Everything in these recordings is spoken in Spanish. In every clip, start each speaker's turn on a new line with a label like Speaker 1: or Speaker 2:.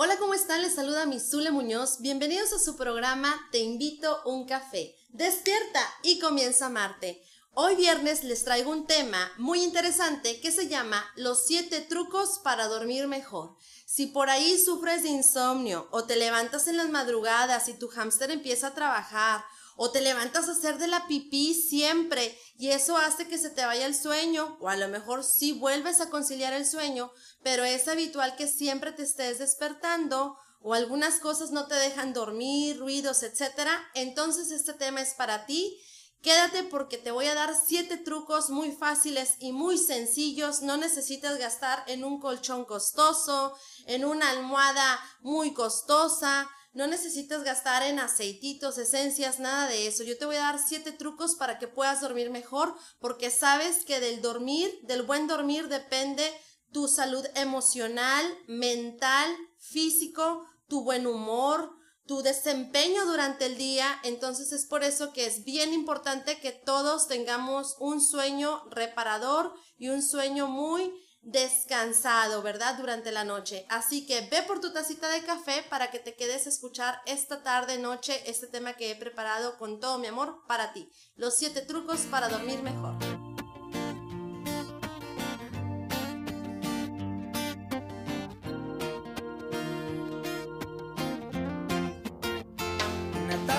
Speaker 1: Hola, ¿cómo están? Les saluda Misule Muñoz. Bienvenidos a su programa Te invito un café. Despierta y comienza a amarte. Hoy viernes les traigo un tema muy interesante que se llama Los 7 trucos para dormir mejor. Si por ahí sufres de insomnio o te levantas en las madrugadas y tu hámster empieza a trabajar o te levantas a hacer de la pipí siempre y eso hace que se te vaya el sueño o a lo mejor sí vuelves a conciliar el sueño, pero es habitual que siempre te estés despertando o algunas cosas no te dejan dormir, ruidos, etcétera, entonces este tema es para ti Quédate porque te voy a dar siete trucos muy fáciles y muy sencillos. No necesitas gastar en un colchón costoso, en una almohada muy costosa. No necesitas gastar en aceititos, esencias, nada de eso. Yo te voy a dar siete trucos para que puedas dormir mejor porque sabes que del dormir, del buen dormir depende tu salud emocional, mental, físico, tu buen humor, tu desempeño durante el día, entonces es por eso que es bien importante que todos tengamos un sueño reparador y un sueño muy descansado, ¿verdad? Durante la noche. Así que ve por tu tacita de café para que te quedes a escuchar esta tarde, noche, este tema que he preparado con todo mi amor para ti. Los siete trucos para dormir mejor.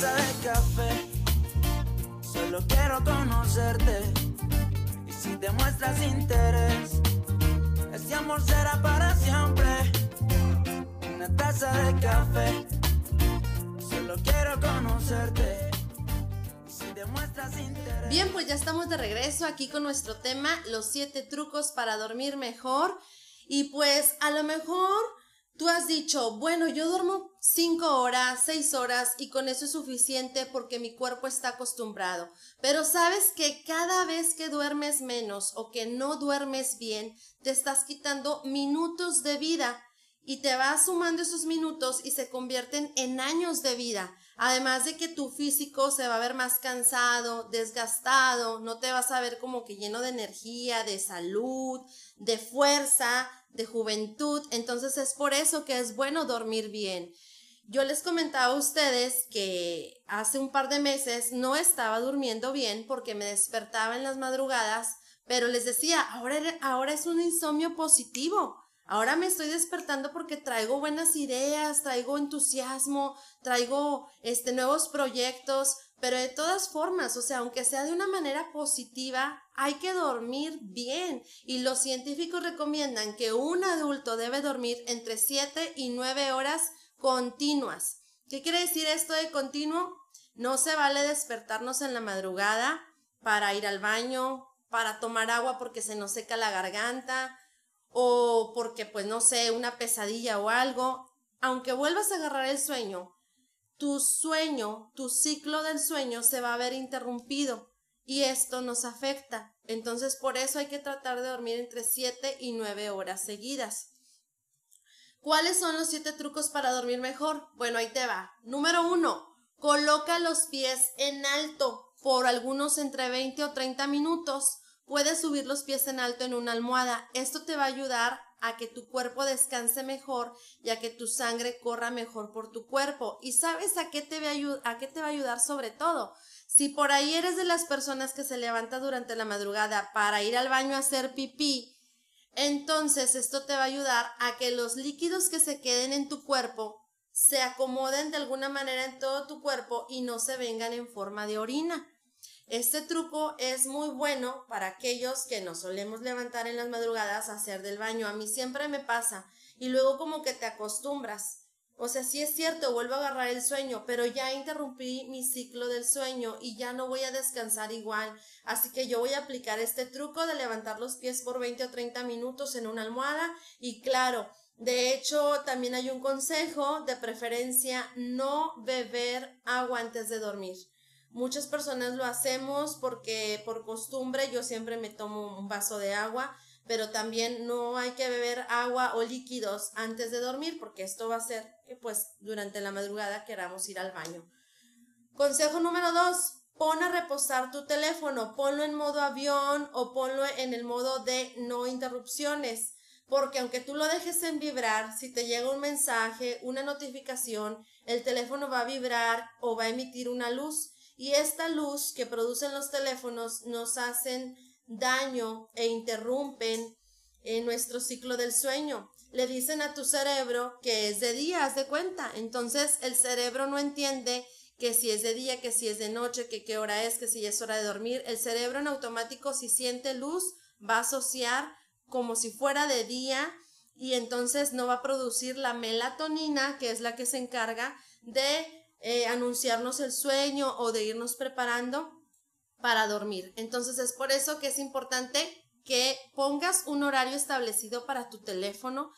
Speaker 2: de café. Solo quiero conocerte. Y si te muestras interés,
Speaker 1: Bien, pues ya estamos de regreso aquí con nuestro tema, los siete trucos para dormir mejor. Y pues a lo mejor Tú has dicho, bueno, yo duermo cinco horas, seis horas y con eso es suficiente porque mi cuerpo está acostumbrado. Pero sabes que cada vez que duermes menos o que no duermes bien, te estás quitando minutos de vida y te vas sumando esos minutos y se convierten en años de vida. Además de que tu físico se va a ver más cansado, desgastado, no te vas a ver como que lleno de energía, de salud, de fuerza, de juventud, entonces es por eso que es bueno dormir bien. Yo les comentaba a ustedes que hace un par de meses no estaba durmiendo bien porque me despertaba en las madrugadas, pero les decía, ahora, ahora es un insomnio positivo. Ahora me estoy despertando porque traigo buenas ideas, traigo entusiasmo, traigo este nuevos proyectos, pero de todas formas, o sea, aunque sea de una manera positiva, hay que dormir bien. Y los científicos recomiendan que un adulto debe dormir entre 7 y 9 horas continuas. ¿Qué quiere decir esto de continuo? No se vale despertarnos en la madrugada para ir al baño, para tomar agua porque se nos seca la garganta o porque, pues no sé, una pesadilla o algo. Aunque vuelvas a agarrar el sueño, tu sueño, tu ciclo del sueño se va a ver interrumpido y esto nos afecta. Entonces, por eso hay que tratar de dormir entre 7 y 9 horas seguidas. ¿Cuáles son los 7 trucos para dormir mejor? Bueno, ahí te va. Número 1. Coloca los pies en alto por algunos entre 20 o 30 minutos. Puedes subir los pies en alto en una almohada. Esto te va a ayudar a que tu cuerpo descanse mejor y a que tu sangre corra mejor por tu cuerpo. ¿Y sabes a qué te va a, a, qué te va a ayudar sobre todo? Si por ahí eres de las personas que se levanta durante la madrugada para ir al baño a hacer pipí, entonces esto te va a ayudar a que los líquidos que se queden en tu cuerpo se acomoden de alguna manera en todo tu cuerpo y no se vengan en forma de orina. Este truco es muy bueno para aquellos que nos solemos levantar en las madrugadas a hacer del baño. A mí siempre me pasa y luego como que te acostumbras. O sea, sí es cierto, vuelvo a agarrar el sueño, pero ya interrumpí mi ciclo del sueño y ya no voy a descansar igual. Así que yo voy a aplicar este truco de levantar los pies por 20 o 30 minutos en una almohada y claro, de hecho, también hay un consejo de preferencia no beber agua antes de dormir. Muchas personas lo hacemos porque por costumbre yo siempre me tomo un vaso de agua, pero también no hay que beber agua o líquidos antes de dormir porque esto va a hacer que pues durante la madrugada queramos ir al baño. Consejo número dos, pon a reposar tu teléfono, ponlo en modo avión o ponlo en el modo de no interrupciones porque aunque tú lo dejes en vibrar, si te llega un mensaje, una notificación, el teléfono va a vibrar o va a emitir una luz y esta luz que producen los teléfonos nos hacen daño e interrumpen en nuestro ciclo del sueño. Le dicen a tu cerebro que es de día, haz de cuenta. Entonces el cerebro no entiende que si es de día, que si es de noche, que qué hora es, que si es hora de dormir. El cerebro en automático si siente luz va a asociar como si fuera de día y entonces no va a producir la melatonina, que es la que se encarga de eh, anunciarnos el sueño o de irnos preparando para dormir. Entonces es por eso que es importante que pongas un horario establecido para tu teléfono.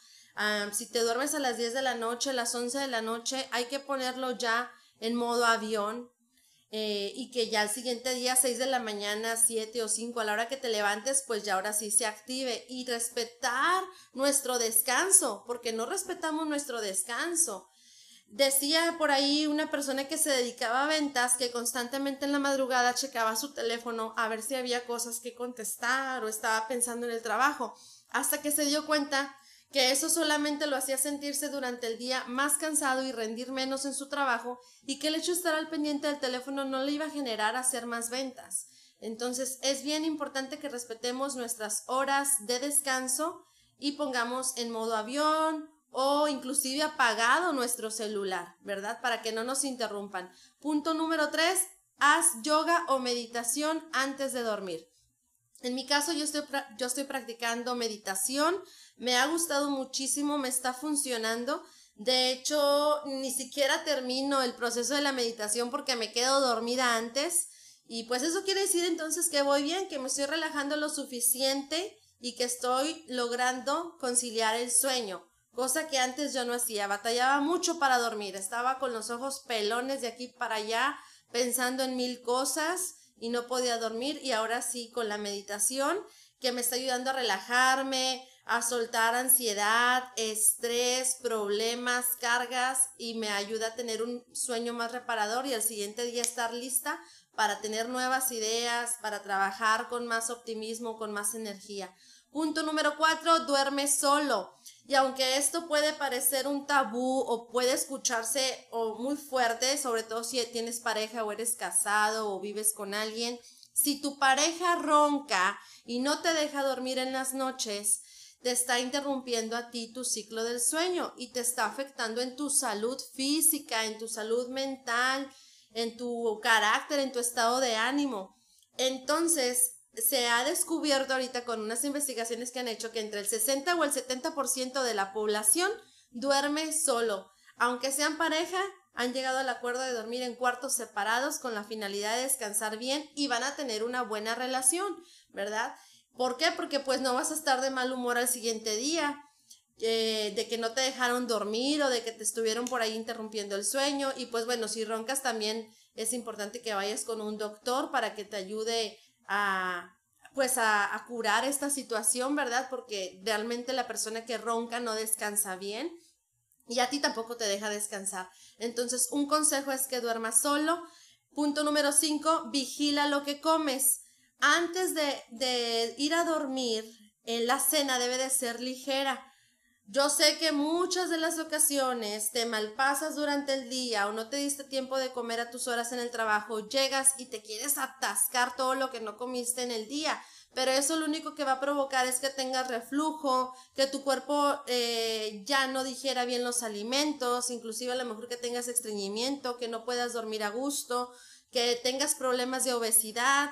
Speaker 1: Si te duermes a las 10 de la noche, a las 11 de la noche, hay que ponerlo ya en modo avión eh, y que ya el siguiente día, 6 de la mañana, 7 o 5, a la hora que te levantes, pues ya ahora sí se active y respetar nuestro descanso, porque no respetamos nuestro descanso. Decía por ahí una persona que se dedicaba a ventas que constantemente en la madrugada checaba su teléfono a ver si había cosas que contestar o estaba pensando en el trabajo, hasta que se dio cuenta que eso solamente lo hacía sentirse durante el día más cansado y rendir menos en su trabajo y que el hecho de estar al pendiente del teléfono no le iba a generar hacer más ventas. Entonces es bien importante que respetemos nuestras horas de descanso y pongamos en modo avión o inclusive apagado nuestro celular, ¿verdad? Para que no nos interrumpan. Punto número tres, haz yoga o meditación antes de dormir. En mi caso, yo estoy, yo estoy practicando meditación, me ha gustado muchísimo, me está funcionando. De hecho, ni siquiera termino el proceso de la meditación porque me quedo dormida antes. Y pues eso quiere decir entonces que voy bien, que me estoy relajando lo suficiente y que estoy logrando conciliar el sueño cosa que antes yo no hacía. Batallaba mucho para dormir, estaba con los ojos pelones de aquí para allá, pensando en mil cosas y no podía dormir y ahora sí con la meditación que me está ayudando a relajarme, a soltar ansiedad, estrés, problemas, cargas y me ayuda a tener un sueño más reparador y al siguiente día estar lista para tener nuevas ideas, para trabajar con más optimismo, con más energía. Punto número cuatro, duerme solo. Y aunque esto puede parecer un tabú o puede escucharse o muy fuerte, sobre todo si tienes pareja o eres casado o vives con alguien, si tu pareja ronca y no te deja dormir en las noches, te está interrumpiendo a ti tu ciclo del sueño y te está afectando en tu salud física, en tu salud mental, en tu carácter, en tu estado de ánimo. Entonces, se ha descubierto ahorita con unas investigaciones que han hecho que entre el 60 o el 70% de la población duerme solo. Aunque sean pareja, han llegado al acuerdo de dormir en cuartos separados con la finalidad de descansar bien y van a tener una buena relación, ¿verdad? ¿Por qué? Porque pues no vas a estar de mal humor al siguiente día, de que no te dejaron dormir o de que te estuvieron por ahí interrumpiendo el sueño y pues bueno, si roncas también es importante que vayas con un doctor para que te ayude a pues a, curar esta situación, ¿verdad? Porque realmente la persona que ronca no descansa bien y a ti tampoco te deja descansar. Entonces, un consejo es que duermas solo. Punto número cinco, vigila lo que comes. Antes de, de ir a dormir, en la cena debe de ser ligera. Yo sé que muchas de las ocasiones te malpasas durante el día o no te diste tiempo de comer a tus horas en el trabajo, llegas y te quieres atascar todo lo que no comiste en el día, pero eso lo único que va a provocar es que tengas reflujo, que tu cuerpo eh, ya no digiera bien los alimentos, inclusive a lo mejor que tengas estreñimiento, que no puedas dormir a gusto, que tengas problemas de obesidad.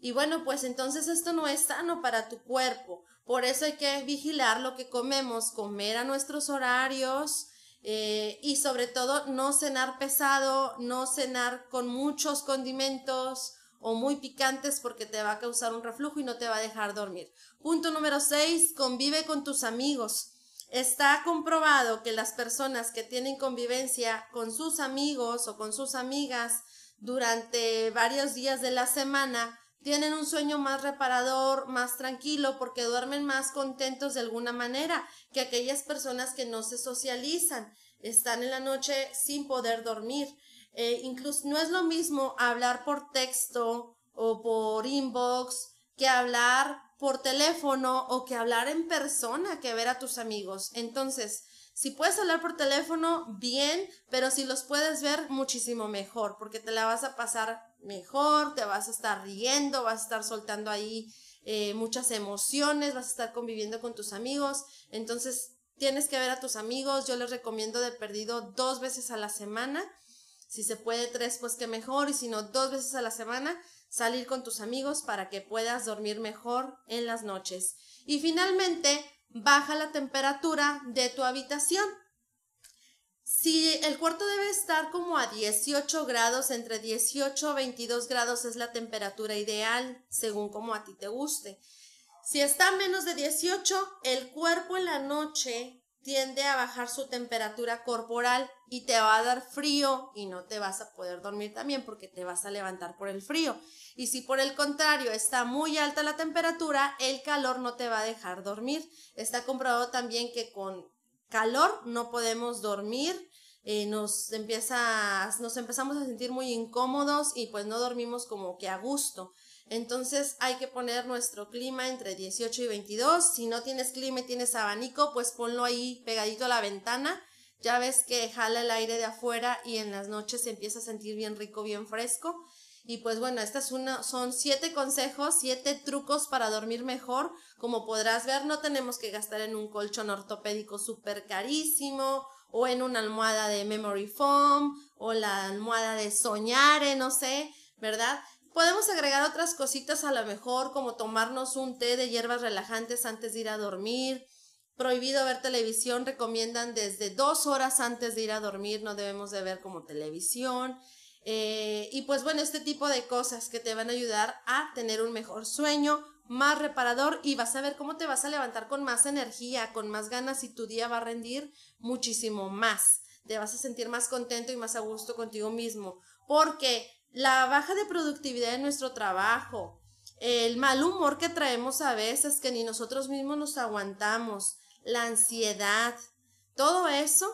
Speaker 1: Y bueno, pues entonces esto no es sano para tu cuerpo. Por eso hay que vigilar lo que comemos, comer a nuestros horarios eh, y sobre todo no cenar pesado, no cenar con muchos condimentos o muy picantes porque te va a causar un reflujo y no te va a dejar dormir. Punto número 6, convive con tus amigos. Está comprobado que las personas que tienen convivencia con sus amigos o con sus amigas durante varios días de la semana tienen un sueño más reparador, más tranquilo, porque duermen más contentos de alguna manera que aquellas personas que no se socializan, están en la noche sin poder dormir. Eh, incluso no es lo mismo hablar por texto o por inbox que hablar por teléfono o que hablar en persona que ver a tus amigos. Entonces, si puedes hablar por teléfono, bien, pero si los puedes ver, muchísimo mejor, porque te la vas a pasar mejor, te vas a estar riendo, vas a estar soltando ahí eh, muchas emociones, vas a estar conviviendo con tus amigos. Entonces, tienes que ver a tus amigos. Yo les recomiendo de perdido dos veces a la semana. Si se puede tres, pues que mejor. Y si no, dos veces a la semana, salir con tus amigos para que puedas dormir mejor en las noches. Y finalmente, baja la temperatura de tu habitación. Si el cuarto debe estar como a 18 grados, entre 18 y 22 grados es la temperatura ideal, según como a ti te guste. Si está a menos de 18, el cuerpo en la noche tiende a bajar su temperatura corporal y te va a dar frío y no te vas a poder dormir también porque te vas a levantar por el frío. Y si por el contrario está muy alta la temperatura, el calor no te va a dejar dormir. Está comprobado también que con calor no podemos dormir. Eh, nos empieza, nos empezamos a sentir muy incómodos y pues no dormimos como que a gusto. Entonces hay que poner nuestro clima entre 18 y 22. Si no tienes clima y tienes abanico, pues ponlo ahí pegadito a la ventana. Ya ves que jala el aire de afuera y en las noches se empieza a sentir bien rico, bien fresco. Y pues bueno, estas son siete consejos, siete trucos para dormir mejor. Como podrás ver, no tenemos que gastar en un colchón ortopédico súper carísimo o en una almohada de memory foam o la almohada de soñare, no sé, ¿verdad? Podemos agregar otras cositas a lo mejor, como tomarnos un té de hierbas relajantes antes de ir a dormir. Prohibido ver televisión, recomiendan desde dos horas antes de ir a dormir, no debemos de ver como televisión. Eh, y pues bueno, este tipo de cosas que te van a ayudar a tener un mejor sueño, más reparador y vas a ver cómo te vas a levantar con más energía, con más ganas y tu día va a rendir muchísimo más. Te vas a sentir más contento y más a gusto contigo mismo. Porque la baja de productividad en nuestro trabajo, el mal humor que traemos a veces que ni nosotros mismos nos aguantamos, la ansiedad, todo eso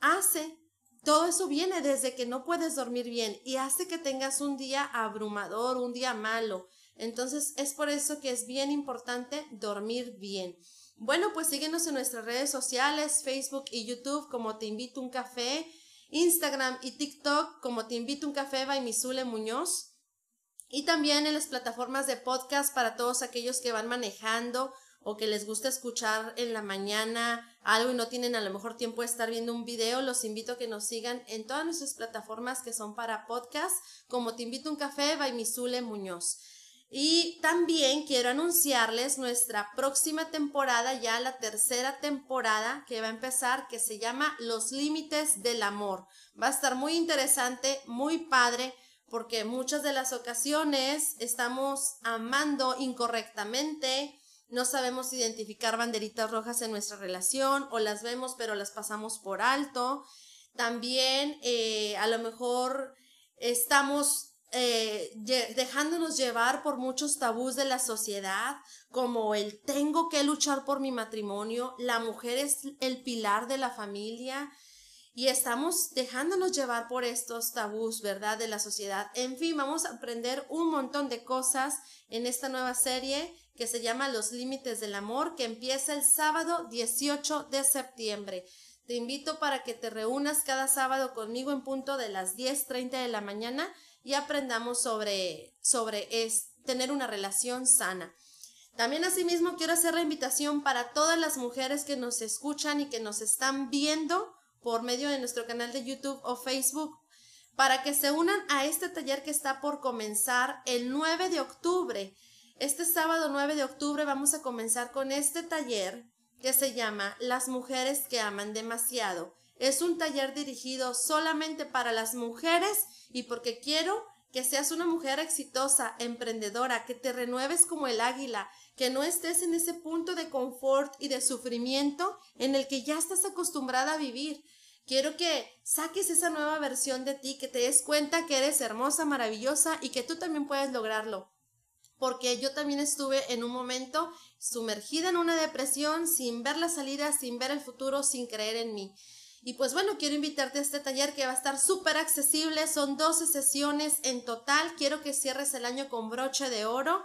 Speaker 1: hace, todo eso viene desde que no puedes dormir bien y hace que tengas un día abrumador, un día malo. Entonces es por eso que es bien importante dormir bien. Bueno, pues síguenos en nuestras redes sociales, Facebook y YouTube como Te invito a un café. Instagram y TikTok como Te invito un café by Misule Muñoz. Y también en las plataformas de podcast para todos aquellos que van manejando o que les gusta escuchar en la mañana algo y no tienen a lo mejor tiempo de estar viendo un video, los invito a que nos sigan en todas nuestras plataformas que son para podcast, como Te invito un café by Misule Muñoz. Y también quiero anunciarles nuestra próxima temporada, ya la tercera temporada que va a empezar, que se llama Los Límites del Amor. Va a estar muy interesante, muy padre, porque muchas de las ocasiones estamos amando incorrectamente, no sabemos identificar banderitas rojas en nuestra relación o las vemos pero las pasamos por alto. También eh, a lo mejor estamos eh, dejándonos llevar por muchos tabús de la sociedad, como el tengo que luchar por mi matrimonio, la mujer es el pilar de la familia, y estamos dejándonos llevar por estos tabús, ¿verdad? De la sociedad. En fin, vamos a aprender un montón de cosas en esta nueva serie que se llama Los Límites del Amor, que empieza el sábado 18 de septiembre. Te invito para que te reúnas cada sábado conmigo en punto de las 10.30 de la mañana y aprendamos sobre, sobre tener una relación sana. También asimismo quiero hacer la invitación para todas las mujeres que nos escuchan y que nos están viendo por medio de nuestro canal de YouTube o Facebook para que se unan a este taller que está por comenzar el 9 de octubre. Este sábado 9 de octubre vamos a comenzar con este taller que se llama Las mujeres que aman demasiado. Es un taller dirigido solamente para las mujeres y porque quiero que seas una mujer exitosa, emprendedora, que te renueves como el águila, que no estés en ese punto de confort y de sufrimiento en el que ya estás acostumbrada a vivir. Quiero que saques esa nueva versión de ti, que te des cuenta que eres hermosa, maravillosa y que tú también puedes lograrlo. Porque yo también estuve en un momento sumergida en una depresión, sin ver la salida, sin ver el futuro, sin creer en mí. Y pues bueno, quiero invitarte a este taller que va a estar súper accesible. Son 12 sesiones en total. Quiero que cierres el año con broche de oro.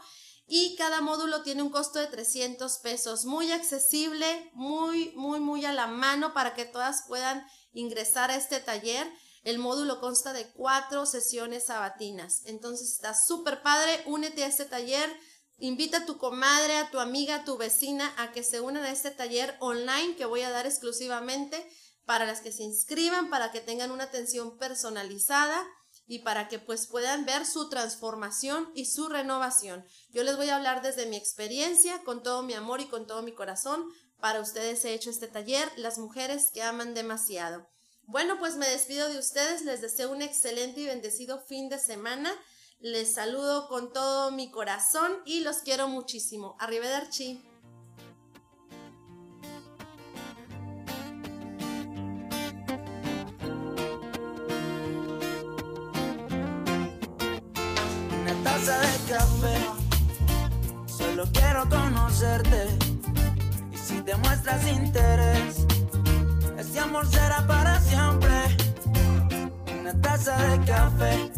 Speaker 1: y cada módulo tiene un costo de 300 pesos, muy accesible, muy, muy, muy a la mano para que todas puedan ingresar a este taller. El módulo consta de cuatro sesiones sabatinas, entonces está súper padre, únete a este taller, invita a tu comadre, a tu amiga, a tu vecina a que se unan a este taller online que voy a dar exclusivamente para las que se inscriban, para que tengan una atención personalizada y para que pues puedan ver su transformación y su renovación. Yo les voy a hablar desde mi experiencia, con todo mi amor y con todo mi corazón. Para ustedes he hecho este taller, las mujeres que aman demasiado. Bueno, pues me despido de ustedes, les deseo un excelente y bendecido fin de semana. Les saludo con todo mi corazón y los quiero muchísimo. Arrivederci.
Speaker 2: Y si te muestras interés, ese amor será para siempre. Una taza de café